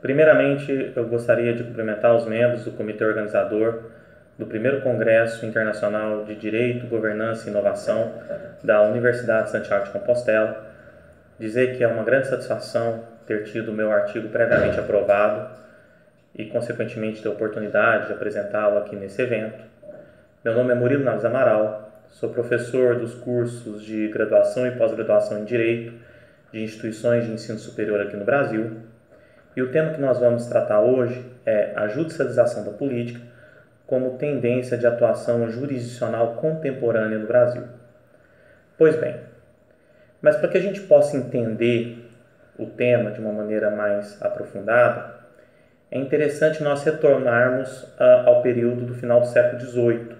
Primeiramente, eu gostaria de cumprimentar os membros do comitê organizador do primeiro Congresso Internacional de Direito, Governança e Inovação da Universidade de Santiago de Compostela, dizer que é uma grande satisfação ter tido o meu artigo previamente aprovado e, consequentemente, ter a oportunidade de apresentá-lo aqui nesse evento. Meu nome é Murilo Naves Amaral, sou professor dos cursos de graduação e pós-graduação em Direito de instituições de ensino superior aqui no Brasil e o tema que nós vamos tratar hoje é a judicialização da política como tendência de atuação jurisdicional contemporânea no Brasil. Pois bem, mas para que a gente possa entender o tema de uma maneira mais aprofundada, é interessante nós retornarmos uh, ao período do final do século XVIII,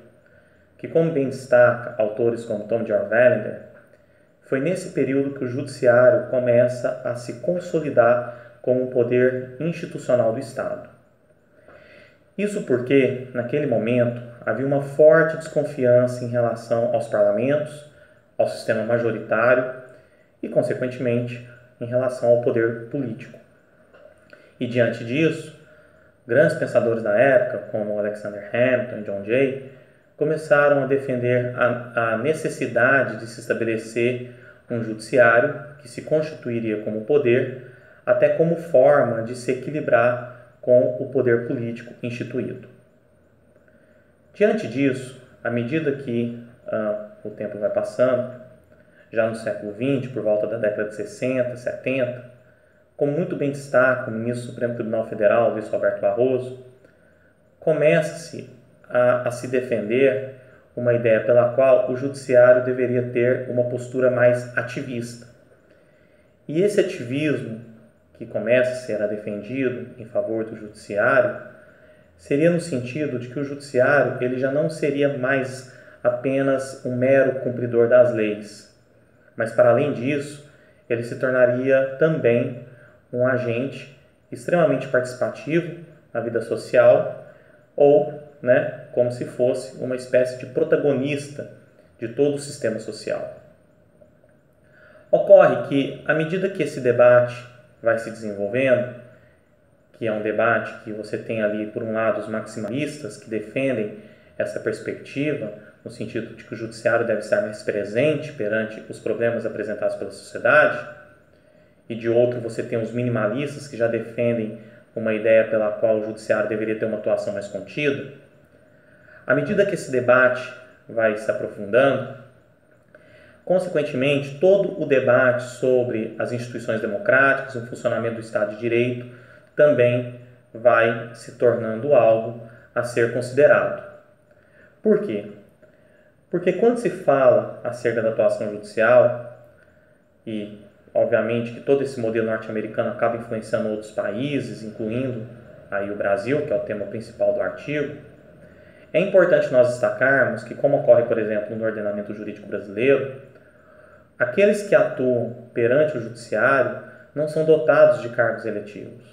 que, como bem destaca autores como Tom George Vallender, foi nesse período que o judiciário começa a se consolidar como um poder institucional do Estado. Isso porque, naquele momento, havia uma forte desconfiança em relação aos parlamentos, ao sistema majoritário e, consequentemente, em relação ao poder político. E diante disso, grandes pensadores da época, como Alexander Hamilton e John Jay, começaram a defender a, a necessidade de se estabelecer um judiciário que se constituiria como poder até como forma de se equilibrar com o poder político instituído. Diante disso, à medida que ah, o tempo vai passando, já no século XX, por volta da década de 60, 70, como muito bem destaca o ministro do Supremo Tribunal Federal, Luiz Roberto Barroso, começa-se a, a se defender uma ideia pela qual o judiciário deveria ter uma postura mais ativista. E esse ativismo que começa a ser defendido em favor do judiciário seria no sentido de que o judiciário ele já não seria mais apenas um mero cumpridor das leis, mas para além disso, ele se tornaria também um agente extremamente participativo na vida social ou, né, como se fosse uma espécie de protagonista de todo o sistema social. Ocorre que, à medida que esse debate vai se desenvolvendo, que é um debate que você tem ali, por um lado, os maximalistas que defendem essa perspectiva, no sentido de que o judiciário deve estar mais presente perante os problemas apresentados pela sociedade, e de outro você tem os minimalistas que já defendem uma ideia pela qual o judiciário deveria ter uma atuação mais contida. À medida que esse debate vai se aprofundando, Consequentemente, todo o debate sobre as instituições democráticas, o funcionamento do Estado de Direito, também vai se tornando algo a ser considerado. Por quê? Porque quando se fala acerca da atuação judicial, e obviamente que todo esse modelo norte-americano acaba influenciando outros países, incluindo aí o Brasil, que é o tema principal do artigo, é importante nós destacarmos que, como ocorre, por exemplo, no ordenamento jurídico brasileiro, Aqueles que atuam perante o judiciário não são dotados de cargos eletivos.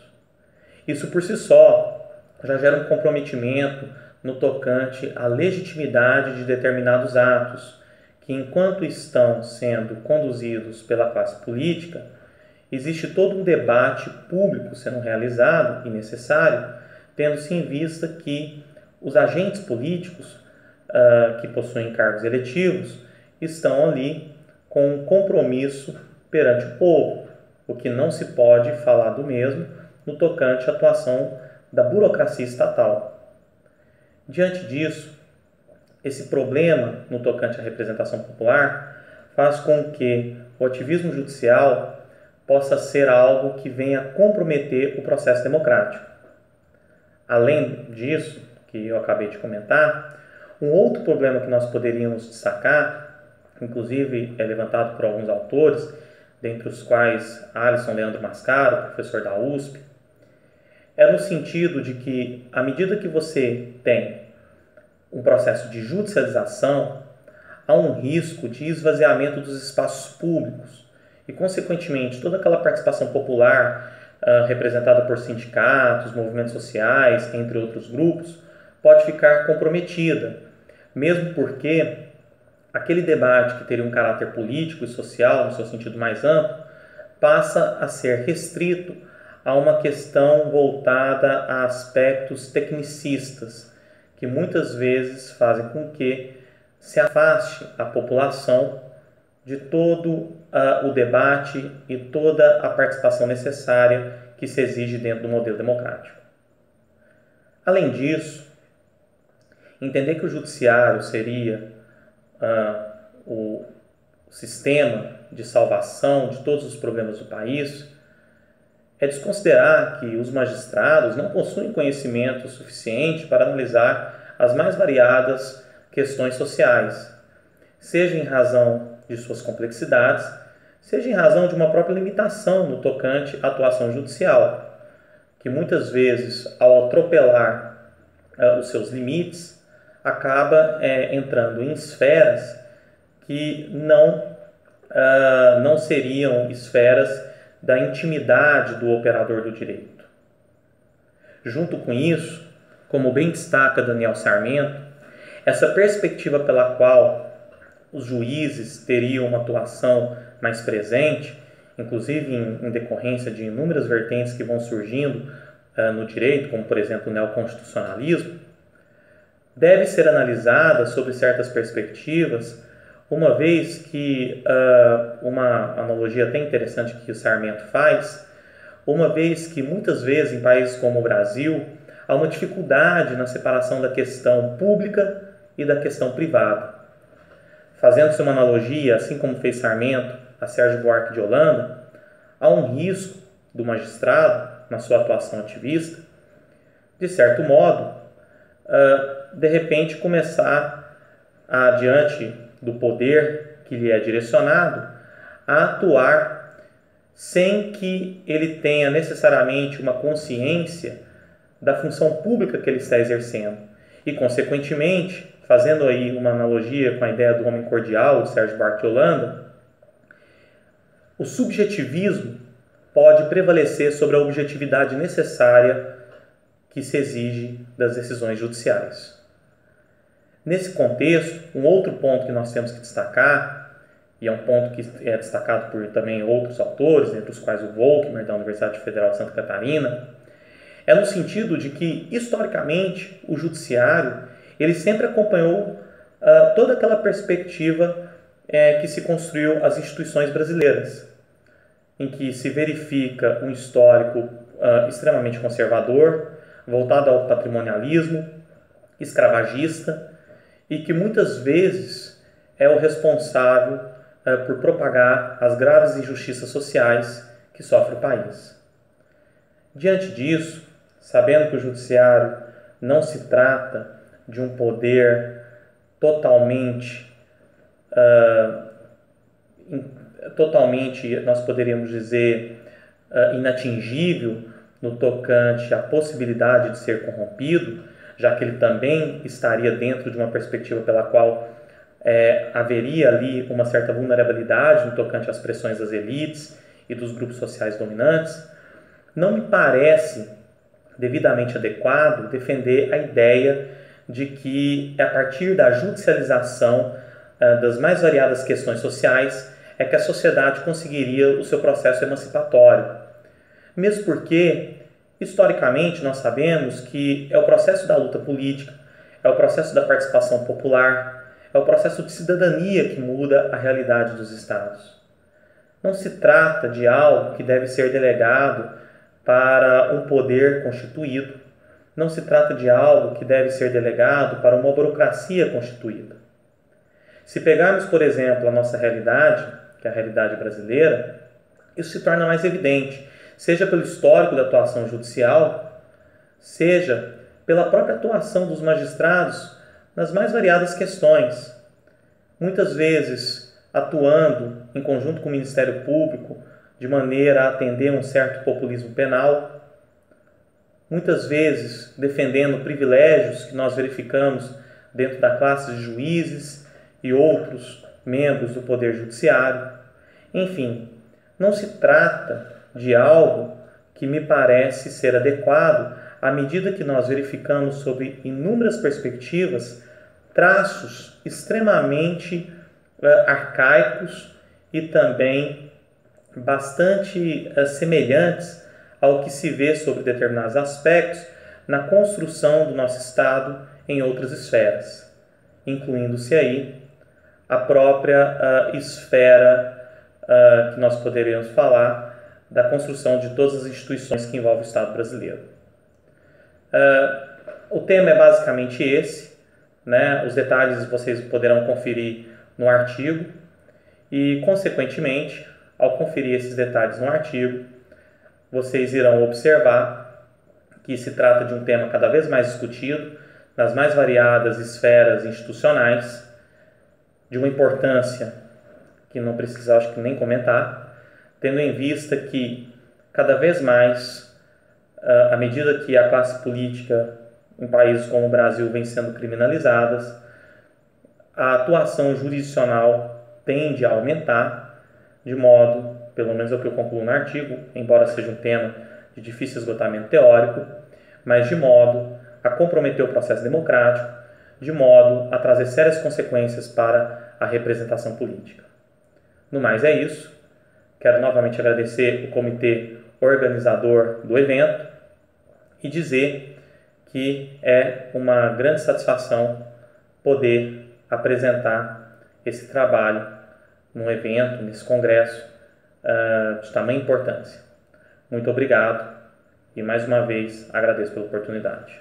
Isso por si só já gera um comprometimento no tocante à legitimidade de determinados atos, que enquanto estão sendo conduzidos pela classe política, existe todo um debate público sendo realizado e necessário, tendo-se em vista que os agentes políticos uh, que possuem cargos eletivos estão ali com um compromisso perante o povo, o que não se pode falar do mesmo no tocante à atuação da burocracia estatal. Diante disso, esse problema no tocante à representação popular faz com que o ativismo judicial possa ser algo que venha comprometer o processo democrático. Além disso, que eu acabei de comentar, um outro problema que nós poderíamos destacar inclusive é levantado por alguns autores, dentre os quais Alisson Leandro Mascaro, professor da USP, é no sentido de que, à medida que você tem um processo de judicialização, há um risco de esvaziamento dos espaços públicos e, consequentemente, toda aquela participação popular uh, representada por sindicatos, movimentos sociais, entre outros grupos, pode ficar comprometida, mesmo porque aquele debate que teria um caráter político e social, no seu sentido mais amplo, passa a ser restrito a uma questão voltada a aspectos tecnicistas, que muitas vezes fazem com que se afaste a população de todo uh, o debate e toda a participação necessária que se exige dentro do modelo democrático. Além disso, entender que o judiciário seria uh, o sistema de salvação de todos os problemas do país é desconsiderar que os magistrados não possuem conhecimento suficiente para analisar as mais variadas questões sociais, seja em razão de suas complexidades, seja em razão de uma própria limitação no tocante à atuação judicial, que muitas vezes, ao atropelar uh, os seus limites, acaba é, entrando em esferas que não, uh, não seriam esferas da intimidade do operador do direito. Junto com isso, como bem destaca Daniel Sarmento, essa perspectiva pela qual os juízes teriam uma atuação mais presente, inclusive em, em decorrência de inúmeras vertentes que vão surgindo uh, no direito, como por exemplo o neoconstitucionalismo, deve ser analisada sob certas perspectivas uma vez que uh, uma analogia até interessante que o Sarmento faz, uma vez que muitas vezes em países como o Brasil há uma dificuldade na separação da questão pública e da questão privada. Fazendo-se uma analogia, assim como fez Sarmento a Sérgio Buarque de Holanda, há um risco do magistrado, na sua atuação ativista, de certo modo, uh, de repente começar a, diante do poder que lhe é direcionado a atuar sem que ele tenha necessariamente uma consciência da função pública que ele está exercendo e, consequentemente, fazendo aí uma analogia com a ideia do homem cordial de Sérgio Holanda, o subjetivismo pode prevalecer sobre a objetividade necessária que se exige das decisões judiciais. Nesse contexto, um outro ponto que nós temos que destacar, e é um ponto que é destacado por também outros autores, entre os quais o Volkmer, da Universidade Federal de Santa Catarina, é no sentido de que, historicamente, o judiciário ele sempre acompanhou uh, toda aquela perspectiva é, que se construiu as instituições brasileiras, em que se verifica um histórico uh, extremamente conservador, voltado ao patrimonialismo, escravagista, e que muitas vezes é o responsável uh, por propagar as graves injustiças sociais que sofre o país. Diante disso, sabendo que o judiciário não se trata de um poder totalmente uh, totalmente nós poderíamos dizer uh, inatingível no tocante à possibilidade de ser corrompido, já que ele também estaria dentro de uma perspectiva pela qual é, haveria ali uma certa vulnerabilidade no tocante às pressões das elites e dos grupos sociais dominantes, não me parece devidamente adequado defender a ideia de que é a partir da judicialização uh, das mais variadas questões sociais é que a sociedade conseguiria o seu processo emancipatório. Mesmo porque Historicamente, nós sabemos que é o processo da luta política, é o processo da participação popular, é o processo de cidadania que muda a realidade dos Estados. Não se trata de algo que deve ser delegado para um poder constituído. Não se trata de algo que deve ser delegado para uma burocracia constituída. Se pegarmos, por exemplo, a nossa realidade, que é a realidade brasileira, isso se torna mais evidente seja pelo histórico da atuação judicial, seja pela própria atuação dos magistrados nas mais variadas questões, muitas vezes atuando em conjunto com o Ministério Público de maneira a atender um certo populismo penal, muitas vezes defendendo privilégios que nós verificamos dentro da classe de juízes e outros membros do Poder Judiciário. Enfim, não se trata de algo que me parece ser adequado à medida que nós verificamos sob inúmeras perspectivas traços extremamente uh, arcaicos e também bastante uh, semelhantes ao que se vê sobre determinados aspectos na construção do nosso Estado em outras esferas, incluindo-se aí a própria uh, esfera que nós poderíamos falar da construção de todas as instituições que envolvem o Estado brasileiro. Uh, o tema é basicamente esse, né? os detalhes vocês poderão conferir no artigo e, consequentemente, ao conferir esses detalhes no artigo, vocês irão observar que se trata de um tema cada vez mais discutido nas mais variadas esferas institucionais, de uma importância que não precisa, acho que nem comentar, tendo em vista que cada vez mais, ah, à medida que a classe política em países como o Brasil vem sendo criminalizadas, a atuação jurisdicional tende a aumentar, de modo, pelo menos é o que eu concluo no artigo, embora seja um tema de difícil esgotamento teórico, mas de modo a comprometer o processo democrático, de modo a trazer sérias consequências para a representação política. No mais, é isso. Quero novamente agradecer o comitê organizador do evento e dizer que é uma grande satisfação poder apresentar esse trabalho num evento, nesse congresso uh, de tamanha importância. Muito obrigado e mais uma vez agradeço pela oportunidade.